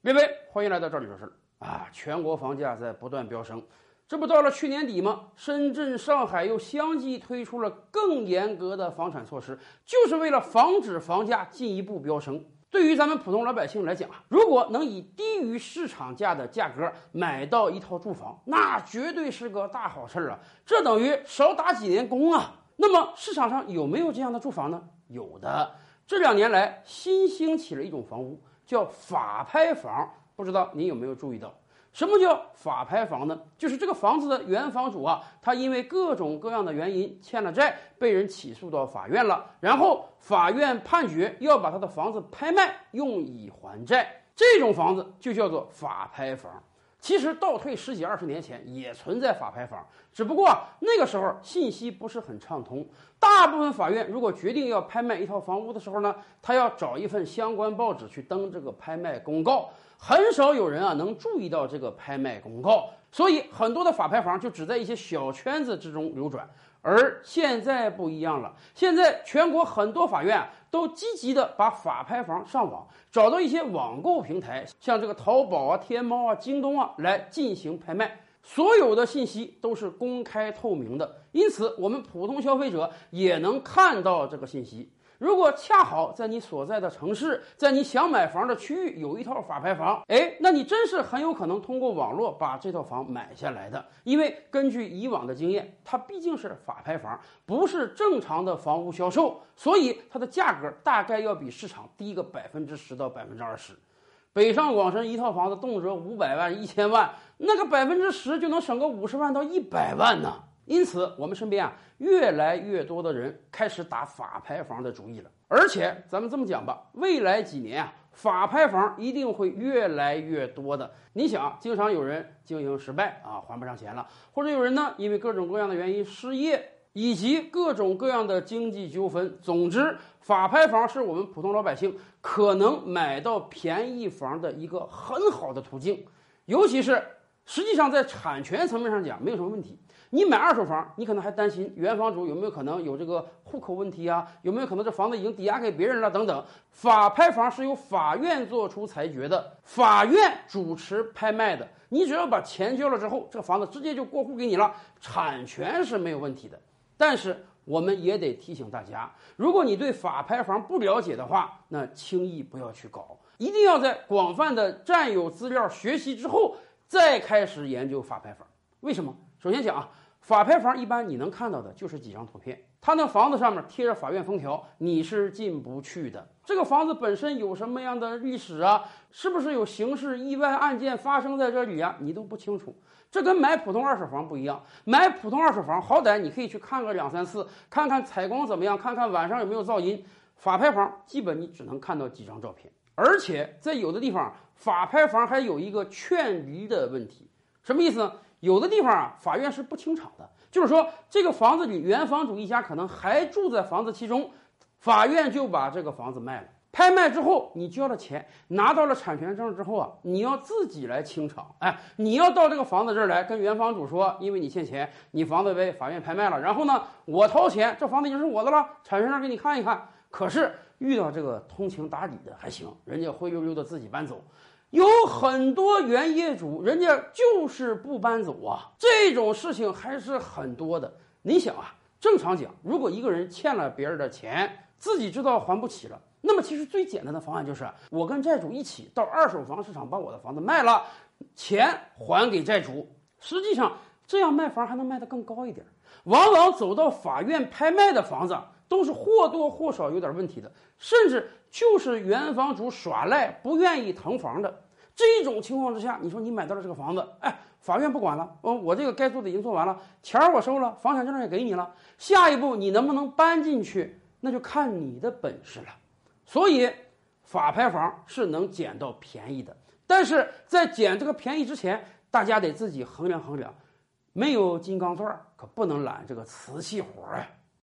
各位，欢迎来到这里说事儿啊！全国房价在不断飙升，这不到了去年底吗？深圳、上海又相继推出了更严格的房产措施，就是为了防止房价进一步飙升。对于咱们普通老百姓来讲啊，如果能以低于市场价的价格买到一套住房，那绝对是个大好事儿啊！这等于少打几年工啊！那么市场上有没有这样的住房呢？有的。这两年来新兴起了一种房屋。叫法拍房，不知道您有没有注意到？什么叫法拍房呢？就是这个房子的原房主啊，他因为各种各样的原因欠了债，被人起诉到法院了，然后法院判决要把他的房子拍卖，用以还债。这种房子就叫做法拍房。其实倒退十几二十年前也存在法拍房，只不过那个时候信息不是很畅通。大部分法院如果决定要拍卖一套房屋的时候呢，他要找一份相关报纸去登这个拍卖公告，很少有人啊能注意到这个拍卖公告，所以很多的法拍房就只在一些小圈子之中流转。而现在不一样了，现在全国很多法院都积极的把法拍房上网，找到一些网购平台，像这个淘宝啊、天猫啊、京东啊来进行拍卖，所有的信息都是公开透明的，因此我们普通消费者也能看到这个信息。如果恰好在你所在的城市，在你想买房的区域有一套法拍房，哎，那你真是很有可能通过网络把这套房买下来的。因为根据以往的经验，它毕竟是法拍房，不是正常的房屋销售，所以它的价格大概要比市场低个百分之十到百分之二十。北上广深一套房子动辄五百万、一千万，那个百分之十就能省个五十万到一百万呢。因此，我们身边啊，越来越多的人开始打法拍房的主意了。而且，咱们这么讲吧，未来几年啊，法拍房一定会越来越多的。你想，经常有人经营失败啊，还不上钱了，或者有人呢，因为各种各样的原因失业，以及各种各样的经济纠纷。总之，法拍房是我们普通老百姓可能买到便宜房的一个很好的途径，尤其是。实际上，在产权层面上讲，没有什么问题。你买二手房，你可能还担心原房主有没有可能有这个户口问题啊？有没有可能这房子已经抵押给别人了？等等。法拍房是由法院做出裁决的，法院主持拍卖的。你只要把钱交了之后，这个房子直接就过户给你了，产权是没有问题的。但是，我们也得提醒大家，如果你对法拍房不了解的话，那轻易不要去搞，一定要在广泛的占有资料、学习之后。再开始研究法拍房，为什么？首先讲啊，法拍房一般你能看到的就是几张图片，它那房子上面贴着法院封条，你是进不去的。这个房子本身有什么样的历史啊？是不是有刑事意外案件发生在这里啊？你都不清楚。这跟买普通二手房不一样，买普通二手房好歹你可以去看个两三次，看看采光怎么样，看看晚上有没有噪音。法拍房基本你只能看到几张照片。而且在有的地方，法拍房还有一个劝离的问题，什么意思呢？有的地方啊，法院是不清场的，就是说这个房子里原房主一家可能还住在房子其中，法院就把这个房子卖了。拍卖之后，你交了钱，拿到了产权证之后啊，你要自己来清场。哎，你要到这个房子这儿来跟原房主说，因为你欠钱，你房子被法院拍卖了，然后呢，我掏钱，这房子已经是我的了，产权证给你看一看。可是。遇到这个通情达理的还行，人家灰溜溜的自己搬走。有很多原业主，人家就是不搬走啊。这种事情还是很多的。你想啊，正常讲，如果一个人欠了别人的钱，自己知道还不起了，那么其实最简单的方案就是我跟债主一起到二手房市场把我的房子卖了，钱还给债主。实际上这样卖房还能卖得更高一点。往往走到法院拍卖的房子。都是或多或少有点问题的，甚至就是原房主耍赖，不愿意腾房的这种情况之下，你说你买到了这个房子，哎，法院不管了，哦，我这个该做的已经做完了，钱儿我收了，房产证也给你了，下一步你能不能搬进去，那就看你的本事了。所以，法拍房是能捡到便宜的，但是在捡这个便宜之前，大家得自己衡量衡量，没有金刚钻可不能揽这个瓷器活儿啊。